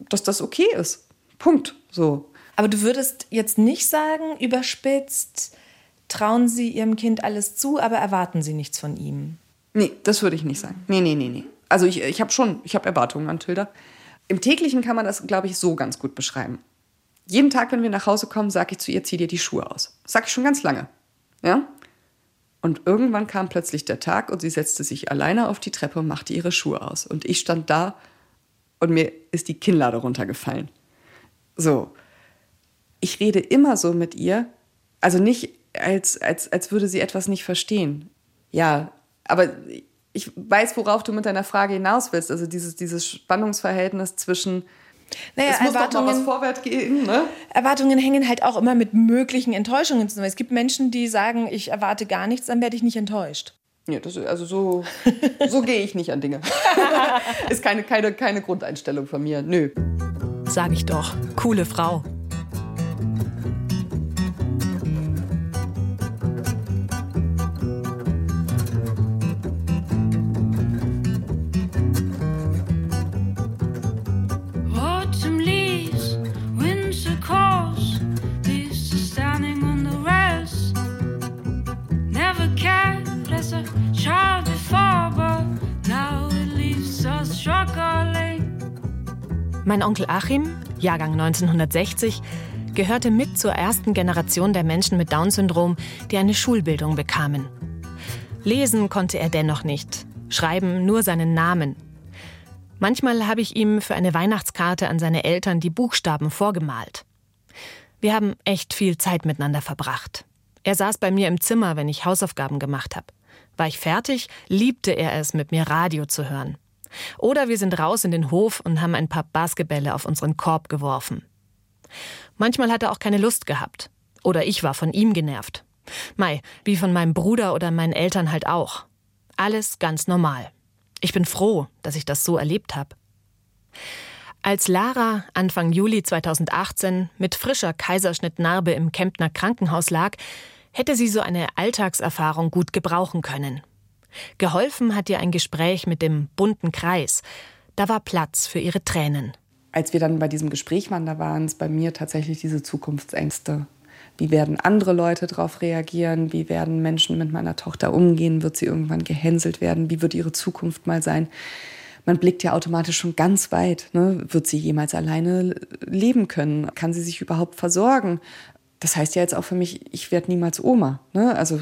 dass das okay ist. Punkt. So. Aber du würdest jetzt nicht sagen, überspitzt, trauen Sie Ihrem Kind alles zu, aber erwarten Sie nichts von ihm. Nee, das würde ich nicht sagen. Nee, nee, nee, nee. Also ich, ich habe schon, ich habe Erwartungen an Tilda. Im täglichen kann man das, glaube ich, so ganz gut beschreiben. Jeden Tag, wenn wir nach Hause kommen, sage ich zu ihr, zieh dir die Schuhe aus. Das sage ich schon ganz lange. Ja? Und irgendwann kam plötzlich der Tag und sie setzte sich alleine auf die Treppe und machte ihre Schuhe aus. Und ich stand da und mir ist die Kinnlade runtergefallen. So. Ich rede immer so mit ihr, also nicht als, als, als würde sie etwas nicht verstehen. Ja, aber ich weiß, worauf du mit deiner Frage hinaus willst. Also dieses, dieses Spannungsverhältnis zwischen Naja, es muss doch mal was Erwartungen, vorwärts gehen, ne? Erwartungen hängen halt auch immer mit möglichen Enttäuschungen zusammen. Es gibt Menschen, die sagen, ich erwarte gar nichts, dann werde ich nicht enttäuscht. Ja, das, also so, so gehe ich nicht an Dinge. *laughs* Ist keine, keine, keine Grundeinstellung von mir. Nö. Sag ich doch. Coole Frau. Mein Onkel Achim, Jahrgang 1960, gehörte mit zur ersten Generation der Menschen mit Down-Syndrom, die eine Schulbildung bekamen. Lesen konnte er dennoch nicht, schreiben nur seinen Namen. Manchmal habe ich ihm für eine Weihnachtskarte an seine Eltern die Buchstaben vorgemalt. Wir haben echt viel Zeit miteinander verbracht. Er saß bei mir im Zimmer, wenn ich Hausaufgaben gemacht habe. War ich fertig, liebte er es, mit mir Radio zu hören. Oder wir sind raus in den Hof und haben ein paar Basketbälle auf unseren Korb geworfen. Manchmal hat er auch keine Lust gehabt. Oder ich war von ihm genervt. Mai, wie von meinem Bruder oder meinen Eltern halt auch. Alles ganz normal. Ich bin froh, dass ich das so erlebt habe. Als Lara Anfang Juli 2018 mit frischer Kaiserschnittnarbe im Kemptner Krankenhaus lag, hätte sie so eine Alltagserfahrung gut gebrauchen können. Geholfen hat ihr ein Gespräch mit dem bunten Kreis. Da war Platz für ihre Tränen. Als wir dann bei diesem Gespräch waren, da waren es bei mir tatsächlich diese Zukunftsängste. Wie werden andere Leute darauf reagieren? Wie werden Menschen mit meiner Tochter umgehen? Wird sie irgendwann gehänselt werden? Wie wird ihre Zukunft mal sein? Man blickt ja automatisch schon ganz weit. Ne? Wird sie jemals alleine leben können? Kann sie sich überhaupt versorgen? Das heißt ja jetzt auch für mich, ich werde niemals Oma. Ne? Also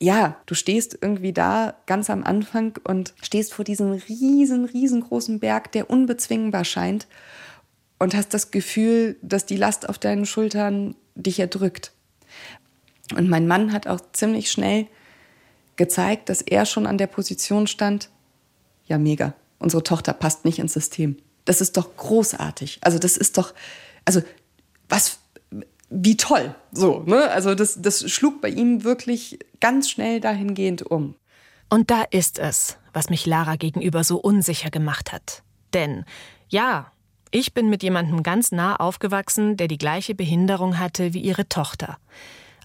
ja, du stehst irgendwie da ganz am Anfang und stehst vor diesem riesen, riesengroßen Berg, der unbezwingbar scheint und hast das Gefühl, dass die Last auf deinen Schultern dich erdrückt. Und mein Mann hat auch ziemlich schnell gezeigt, dass er schon an der Position stand, ja mega, unsere Tochter passt nicht ins System. Das ist doch großartig. Also das ist doch, also was wie toll. So, ne? Also das, das schlug bei ihm wirklich ganz schnell dahingehend um. Und da ist es, was mich Lara gegenüber so unsicher gemacht hat. Denn ja, ich bin mit jemandem ganz nah aufgewachsen, der die gleiche Behinderung hatte wie ihre Tochter.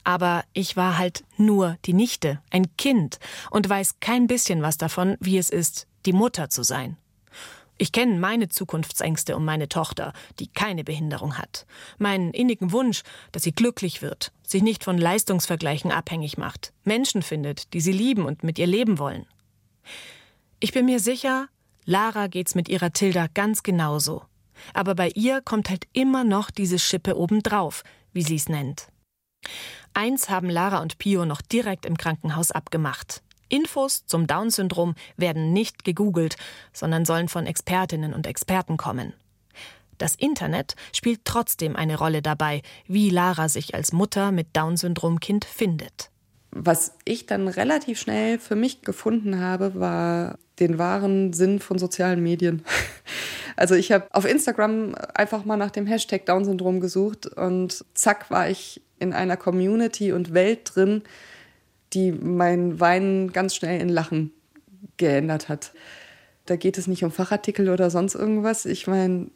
Aber ich war halt nur die Nichte, ein Kind und weiß kein bisschen was davon, wie es ist, die Mutter zu sein. Ich kenne meine Zukunftsängste um meine Tochter, die keine Behinderung hat. Meinen innigen Wunsch, dass sie glücklich wird, sich nicht von Leistungsvergleichen abhängig macht, Menschen findet, die sie lieben und mit ihr leben wollen. Ich bin mir sicher, Lara geht's mit ihrer Tilda ganz genauso. Aber bei ihr kommt halt immer noch diese Schippe obendrauf, wie sie es nennt. Eins haben Lara und Pio noch direkt im Krankenhaus abgemacht. Infos zum Down-Syndrom werden nicht gegoogelt, sondern sollen von Expertinnen und Experten kommen. Das Internet spielt trotzdem eine Rolle dabei, wie Lara sich als Mutter mit Down-Syndrom-Kind findet. Was ich dann relativ schnell für mich gefunden habe, war den wahren Sinn von sozialen Medien. *laughs* Also ich habe auf Instagram einfach mal nach dem Hashtag Down-Syndrom gesucht und zack war ich in einer Community und Welt drin, die mein Weinen ganz schnell in Lachen geändert hat. Da geht es nicht um Fachartikel oder sonst irgendwas. Ich meine,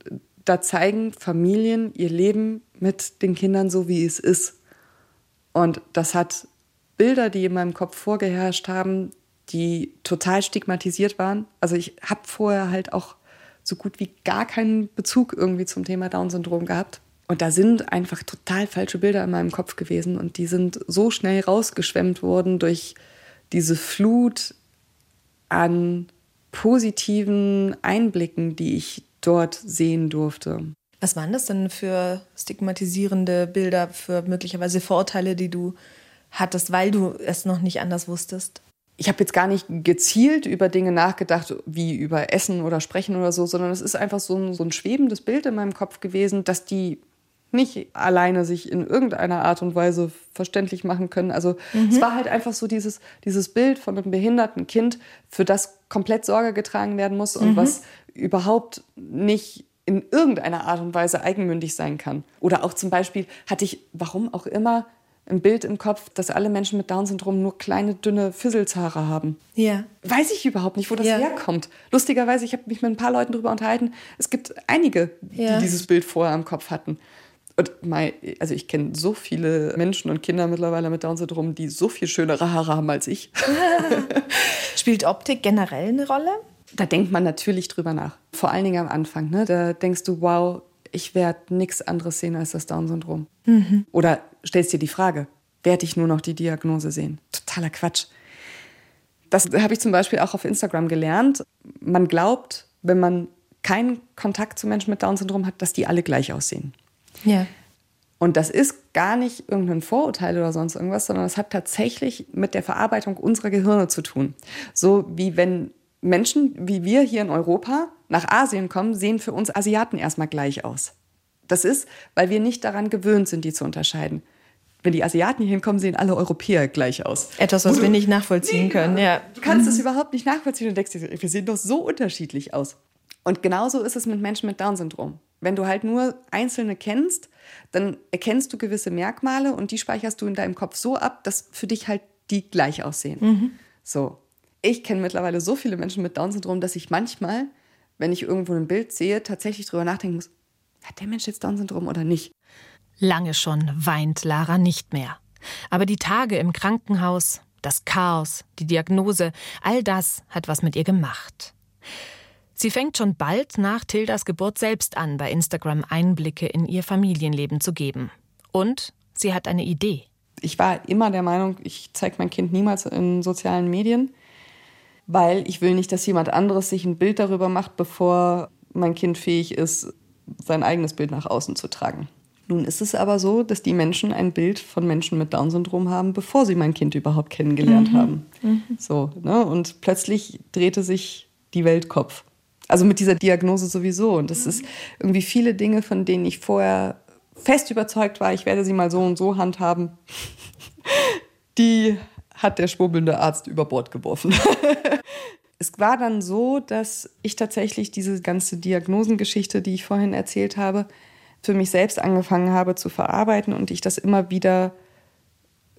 da zeigen Familien ihr Leben mit den Kindern so, wie es ist. Und das hat Bilder, die in meinem Kopf vorgeherrscht haben, die total stigmatisiert waren. Also ich habe vorher halt auch so gut wie gar keinen Bezug irgendwie zum Thema Down-Syndrom gehabt. Und da sind einfach total falsche Bilder in meinem Kopf gewesen und die sind so schnell rausgeschwemmt worden durch diese Flut an positiven Einblicken, die ich dort sehen durfte. Was waren das denn für stigmatisierende Bilder, für möglicherweise Vorurteile, die du hattest, weil du es noch nicht anders wusstest? ich habe jetzt gar nicht gezielt über Dinge nachgedacht, wie über Essen oder Sprechen oder so, sondern es ist einfach so ein, so ein schwebendes Bild in meinem Kopf gewesen, dass die nicht alleine sich in irgendeiner Art und Weise verständlich machen können. Also mhm. es war halt einfach so dieses, dieses Bild von einem behinderten Kind, für das komplett Sorge getragen werden muss und mhm. was überhaupt nicht in irgendeiner Art und Weise eigenmündig sein kann. Oder auch zum Beispiel hatte ich, warum auch immer, ein Bild im Kopf, dass alle Menschen mit Down-Syndrom nur kleine, dünne Fisselzhaare haben. Ja. Weiß ich überhaupt nicht, wo das ja. herkommt. Lustigerweise, ich habe mich mit ein paar Leuten darüber unterhalten. Es gibt einige, ja. die dieses Bild vorher im Kopf hatten. Und mein, also ich kenne so viele Menschen und Kinder mittlerweile mit Down-Syndrom, die so viel schönere Haare haben als ich. *laughs* *laughs* Spielt Optik generell eine Rolle? Da denkt man natürlich drüber nach. Vor allen Dingen am Anfang. Ne? Da denkst du, wow, ich werde nichts anderes sehen als das Down-Syndrom. Mhm. Oder stellst dir die Frage, werde ich nur noch die Diagnose sehen? Totaler Quatsch. Das habe ich zum Beispiel auch auf Instagram gelernt. Man glaubt, wenn man keinen Kontakt zu Menschen mit Down-Syndrom hat, dass die alle gleich aussehen. Ja. Und das ist gar nicht irgendein Vorurteil oder sonst irgendwas, sondern es hat tatsächlich mit der Verarbeitung unserer Gehirne zu tun. So wie wenn Menschen wie wir hier in Europa nach Asien kommen, sehen für uns Asiaten erstmal gleich aus. Das ist, weil wir nicht daran gewöhnt sind, die zu unterscheiden. Wenn die Asiaten hier hinkommen, sehen alle Europäer gleich aus. Etwas, was wir nicht nachvollziehen nee, können. Ja. Du kannst es mhm. überhaupt nicht nachvollziehen und denkst dir, wir sehen doch so unterschiedlich aus. Und genauso ist es mit Menschen mit Down-Syndrom. Wenn du halt nur einzelne kennst, dann erkennst du gewisse Merkmale und die speicherst du in deinem Kopf so ab, dass für dich halt die gleich aussehen. So. Ich kenne mittlerweile so viele Menschen mit Down-Syndrom, dass ich manchmal, wenn ich irgendwo ein Bild sehe, tatsächlich drüber nachdenken muss, hat der Mensch jetzt Down-Syndrom oder nicht? Lange schon weint Lara nicht mehr. Aber die Tage im Krankenhaus, das Chaos, die Diagnose, all das hat was mit ihr gemacht. Sie fängt schon bald nach Tildas Geburt selbst an, bei Instagram Einblicke in ihr Familienleben zu geben. Und sie hat eine Idee. Ich war immer der Meinung, ich zeige mein Kind niemals in sozialen Medien, weil ich will nicht, dass jemand anderes sich ein Bild darüber macht, bevor mein Kind fähig ist, sein eigenes Bild nach außen zu tragen. Nun ist es aber so, dass die Menschen ein Bild von Menschen mit Down-Syndrom haben, bevor sie mein Kind überhaupt kennengelernt haben. So, ne? Und plötzlich drehte sich die Welt Kopf. Also mit dieser Diagnose sowieso. Und das ist irgendwie viele Dinge, von denen ich vorher fest überzeugt war, ich werde sie mal so und so handhaben, *laughs* die hat der schwurbelnde Arzt über Bord geworfen. *laughs* es war dann so, dass ich tatsächlich diese ganze Diagnosengeschichte, die ich vorhin erzählt habe, für mich selbst angefangen habe zu verarbeiten und ich das immer wieder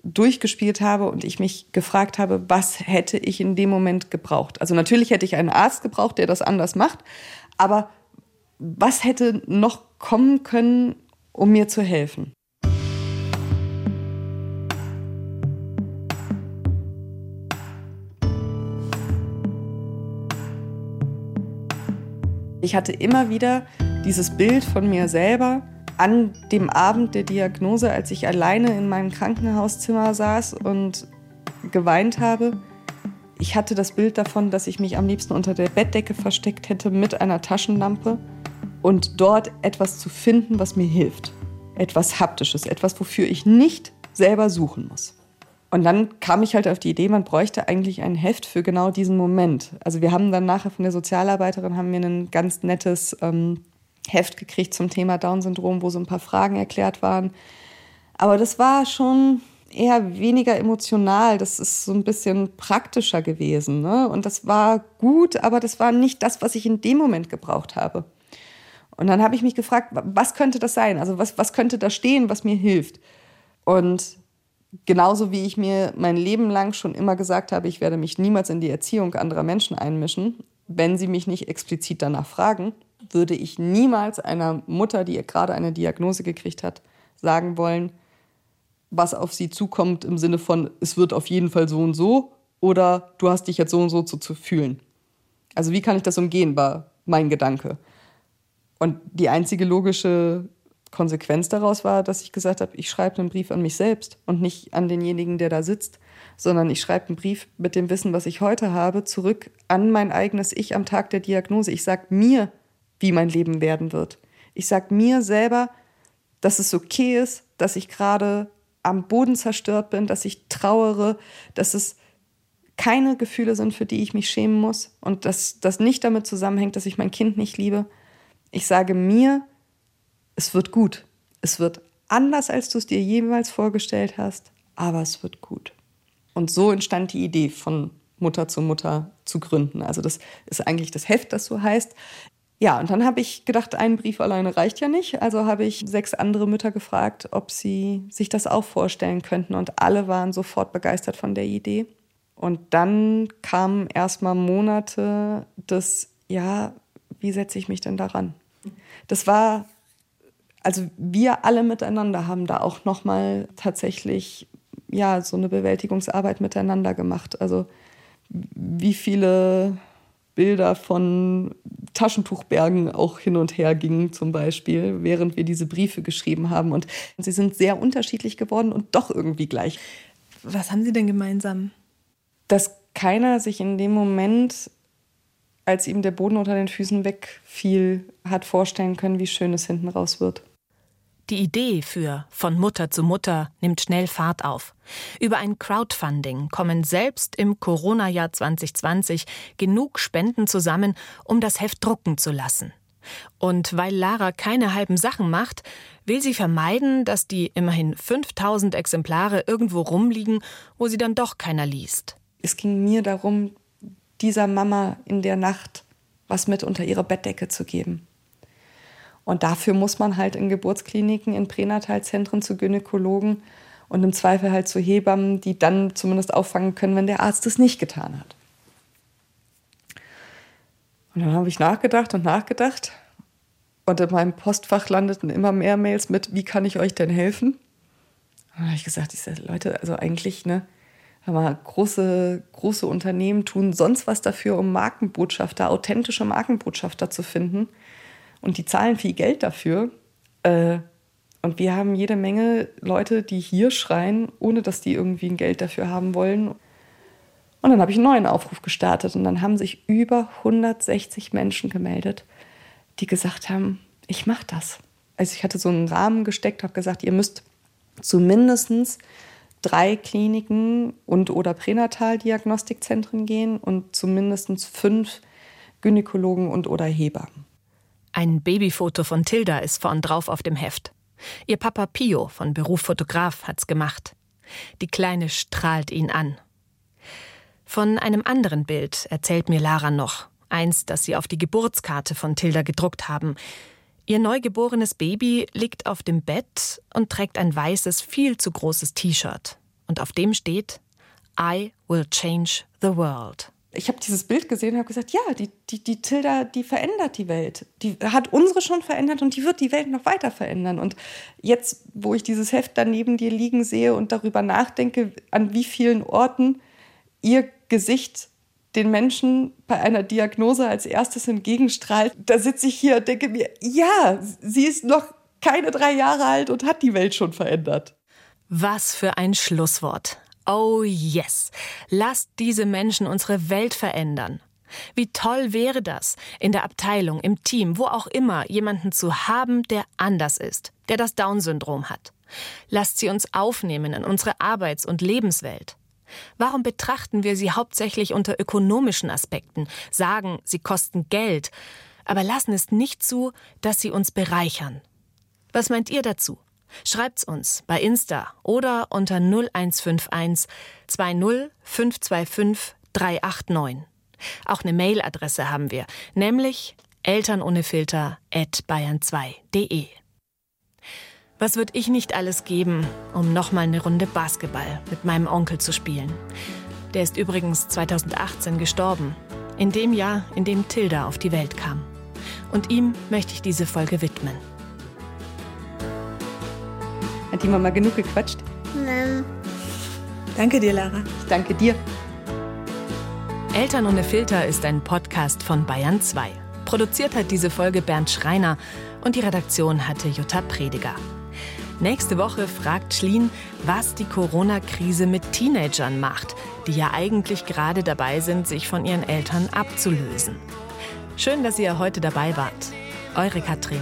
durchgespielt habe und ich mich gefragt habe, was hätte ich in dem Moment gebraucht. Also natürlich hätte ich einen Arzt gebraucht, der das anders macht, aber was hätte noch kommen können, um mir zu helfen? Ich hatte immer wieder dieses Bild von mir selber an dem Abend der Diagnose, als ich alleine in meinem Krankenhauszimmer saß und geweint habe. Ich hatte das Bild davon, dass ich mich am liebsten unter der Bettdecke versteckt hätte mit einer Taschenlampe und dort etwas zu finden, was mir hilft. Etwas Haptisches, etwas, wofür ich nicht selber suchen muss. Und dann kam ich halt auf die Idee, man bräuchte eigentlich ein Heft für genau diesen Moment. Also wir haben dann nachher von der Sozialarbeiterin haben wir ein ganz nettes ähm, Heft gekriegt zum Thema Down-Syndrom, wo so ein paar Fragen erklärt waren. Aber das war schon eher weniger emotional. Das ist so ein bisschen praktischer gewesen. Ne? Und das war gut, aber das war nicht das, was ich in dem Moment gebraucht habe. Und dann habe ich mich gefragt, was könnte das sein? Also was, was könnte da stehen, was mir hilft? Und genauso wie ich mir mein Leben lang schon immer gesagt habe, ich werde mich niemals in die Erziehung anderer Menschen einmischen, wenn sie mich nicht explizit danach fragen, würde ich niemals einer Mutter, die gerade eine Diagnose gekriegt hat, sagen wollen, was auf sie zukommt im Sinne von, es wird auf jeden Fall so und so oder du hast dich jetzt so und so zu, zu fühlen. Also wie kann ich das umgehen, war mein Gedanke. Und die einzige logische Konsequenz daraus war, dass ich gesagt habe, ich schreibe einen Brief an mich selbst und nicht an denjenigen, der da sitzt, sondern ich schreibe einen Brief mit dem Wissen, was ich heute habe, zurück an mein eigenes Ich am Tag der Diagnose. Ich sage mir, wie mein Leben werden wird. Ich sage mir selber, dass es okay ist, dass ich gerade am Boden zerstört bin, dass ich trauere, dass es keine Gefühle sind, für die ich mich schämen muss und dass das nicht damit zusammenhängt, dass ich mein Kind nicht liebe. Ich sage mir, es wird gut. Es wird anders, als du es dir jemals vorgestellt hast, aber es wird gut. Und so entstand die Idee von Mutter zu Mutter zu gründen. Also das ist eigentlich das Heft, das so heißt. Ja, und dann habe ich gedacht, ein Brief alleine reicht ja nicht. Also habe ich sechs andere Mütter gefragt, ob sie sich das auch vorstellen könnten. Und alle waren sofort begeistert von der Idee. Und dann kamen erstmal Monate des, ja, wie setze ich mich denn daran? Das war also wir alle miteinander haben da auch noch mal tatsächlich ja so eine Bewältigungsarbeit miteinander gemacht. Also wie viele Bilder von Taschentuchbergen auch hin und her gingen zum Beispiel, während wir diese Briefe geschrieben haben. Und sie sind sehr unterschiedlich geworden und doch irgendwie gleich. Was haben Sie denn gemeinsam? Dass keiner sich in dem Moment, als ihm der Boden unter den Füßen wegfiel, hat vorstellen können, wie schön es hinten raus wird. Die Idee für Von Mutter zu Mutter nimmt schnell Fahrt auf. Über ein Crowdfunding kommen selbst im Corona-Jahr 2020 genug Spenden zusammen, um das Heft drucken zu lassen. Und weil Lara keine halben Sachen macht, will sie vermeiden, dass die immerhin 5000 Exemplare irgendwo rumliegen, wo sie dann doch keiner liest. Es ging mir darum, dieser Mama in der Nacht was mit unter ihre Bettdecke zu geben. Und dafür muss man halt in Geburtskliniken, in Pränatalzentren zu Gynäkologen und im Zweifel halt zu Hebammen, die dann zumindest auffangen können, wenn der Arzt es nicht getan hat. Und dann habe ich nachgedacht und nachgedacht. Und in meinem Postfach landeten immer mehr Mails mit, wie kann ich euch denn helfen? Und dann habe ich gesagt, ich sage, Leute, also eigentlich, ne, mal, große, große Unternehmen tun sonst was dafür, um Markenbotschafter, authentische Markenbotschafter zu finden. Und die zahlen viel Geld dafür. Äh, und wir haben jede Menge Leute, die hier schreien, ohne dass die irgendwie ein Geld dafür haben wollen. Und dann habe ich einen neuen Aufruf gestartet und dann haben sich über 160 Menschen gemeldet, die gesagt haben, ich mache das. Also ich hatte so einen Rahmen gesteckt, habe gesagt, ihr müsst zumindest drei Kliniken und oder Pränataldiagnostikzentren gehen und zumindest fünf Gynäkologen und oder Hebammen. Ein Babyfoto von Tilda ist vorn drauf auf dem Heft. Ihr Papa Pio, von Beruf Fotograf, hat's gemacht. Die Kleine strahlt ihn an. Von einem anderen Bild erzählt mir Lara noch, eins, das sie auf die Geburtskarte von Tilda gedruckt haben. Ihr neugeborenes Baby liegt auf dem Bett und trägt ein weißes, viel zu großes T-Shirt. Und auf dem steht I will change the world ich habe dieses Bild gesehen und habe gesagt, ja, die, die, die Tilda, die verändert die Welt. Die hat unsere schon verändert und die wird die Welt noch weiter verändern. Und jetzt, wo ich dieses Heft da neben dir liegen sehe und darüber nachdenke, an wie vielen Orten ihr Gesicht den Menschen bei einer Diagnose als erstes entgegenstrahlt, da sitze ich hier und denke mir, ja, sie ist noch keine drei Jahre alt und hat die Welt schon verändert. Was für ein Schlusswort. Oh yes, lasst diese Menschen unsere Welt verändern. Wie toll wäre das, in der Abteilung, im Team, wo auch immer, jemanden zu haben, der anders ist, der das Down-Syndrom hat. Lasst sie uns aufnehmen in unsere Arbeits- und Lebenswelt. Warum betrachten wir sie hauptsächlich unter ökonomischen Aspekten, sagen, sie kosten Geld, aber lassen es nicht zu, dass sie uns bereichern? Was meint ihr dazu? Schreibt's uns bei Insta oder unter 0151 20 525 389. Auch eine Mailadresse haben wir, nämlich elternohnefilter@bayern2.de. Was würde ich nicht alles geben, um nochmal eine Runde Basketball mit meinem Onkel zu spielen? Der ist übrigens 2018 gestorben, in dem Jahr, in dem Tilda auf die Welt kam. Und ihm möchte ich diese Folge widmen. Hat die Mama genug gequatscht? Nein. Danke dir, Lara. Ich danke dir. Eltern ohne Filter ist ein Podcast von Bayern 2. Produziert hat diese Folge Bernd Schreiner und die Redaktion hatte Jutta Prediger. Nächste Woche fragt Schlien, was die Corona-Krise mit Teenagern macht, die ja eigentlich gerade dabei sind, sich von ihren Eltern abzulösen. Schön, dass ihr heute dabei wart. Eure Katrin.